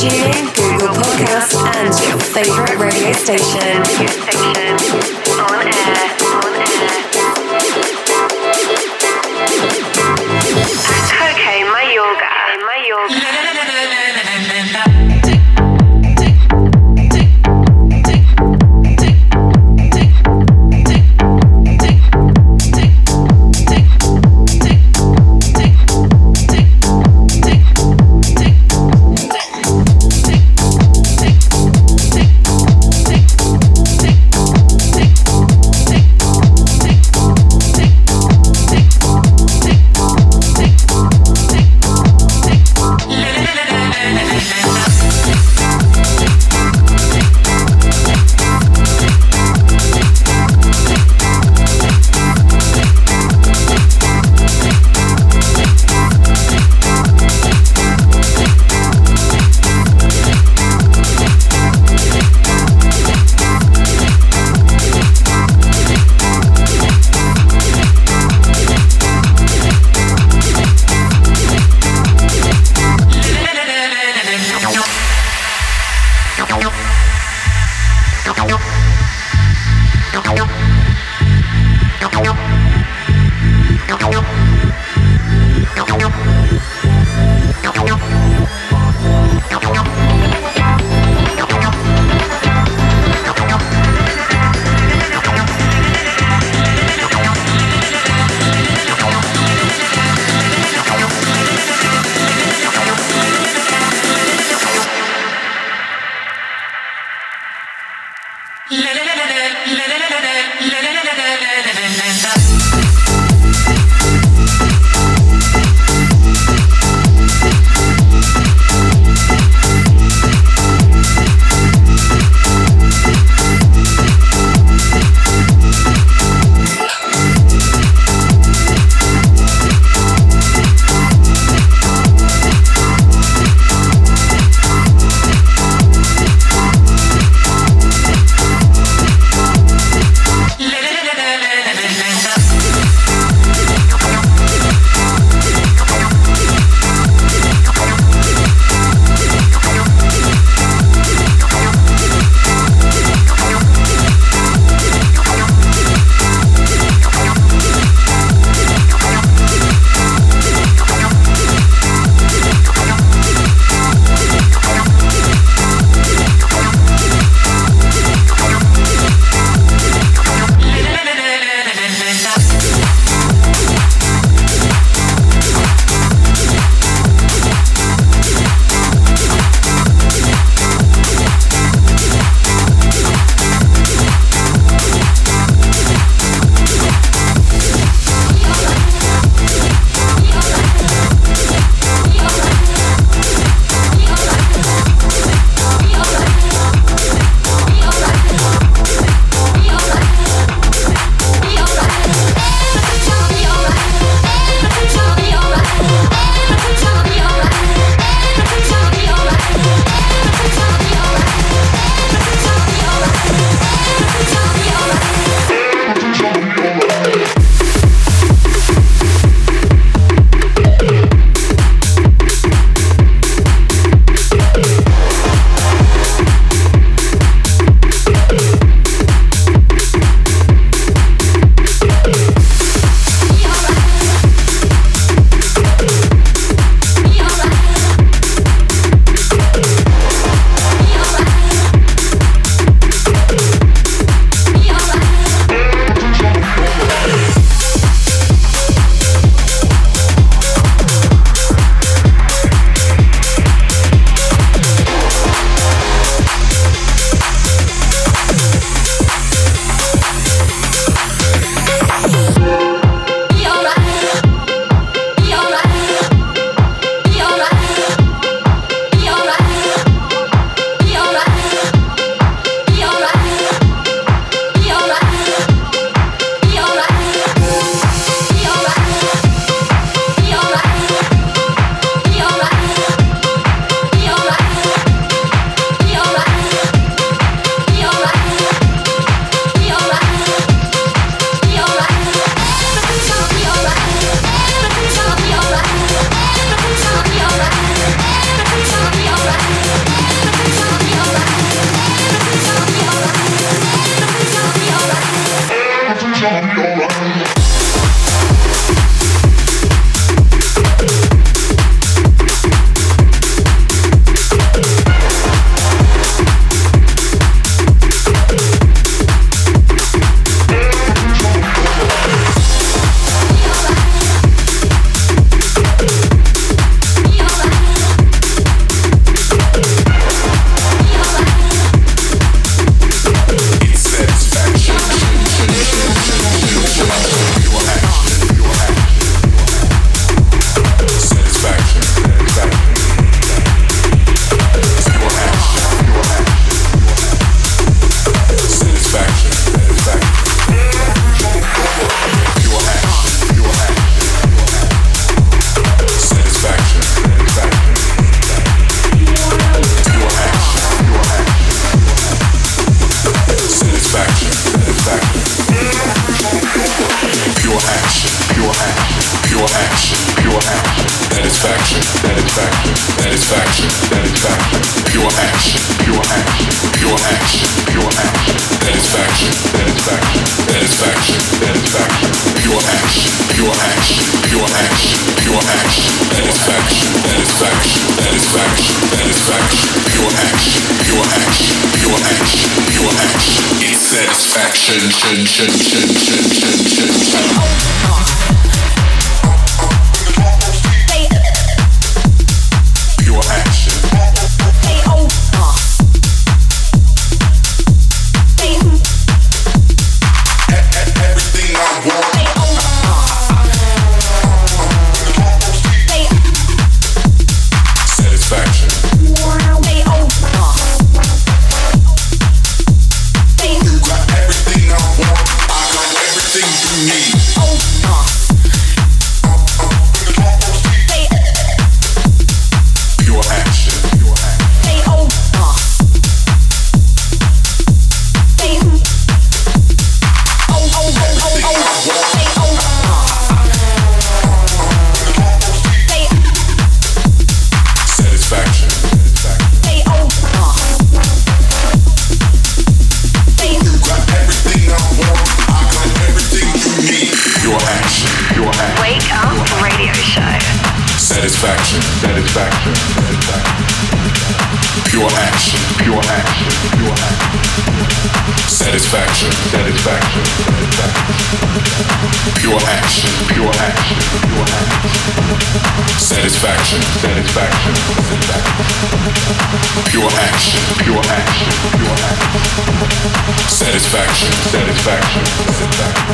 TuneIn, Google Podcasts, and your favorite radio station. What Pure action, pure action, pure action. Satisfaction, satisfaction, satisfaction. Pure action, pure action, pure action. Satisfaction, satisfaction, satisfaction.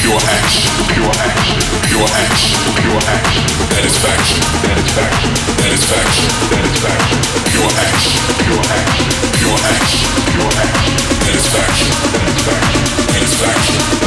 Pure action, pure action, pure action, pure action. Satisfaction, satisfaction, satisfaction, satisfaction. Pure action, pure action, pure action, pure action. Satisfaction, satisfaction satisfaction.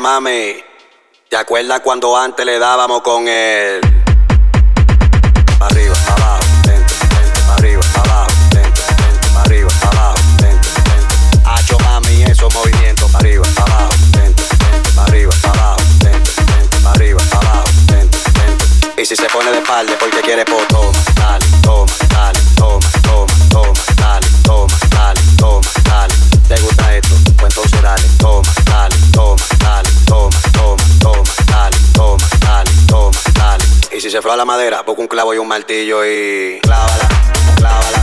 Mami, ¿te acuerdas cuando antes le dábamos con él? Toma, dale, toma, dale, toma, toma, toma, dale, toma, dale, toma, dale. ¿Te gusta esto? Pues entonces dale, toma, dale, toma, dale, toma, toma, toma, dale, toma, dale, toma, dale. Y si se froa la madera, busca un clavo y un martillo y clávala, clávala,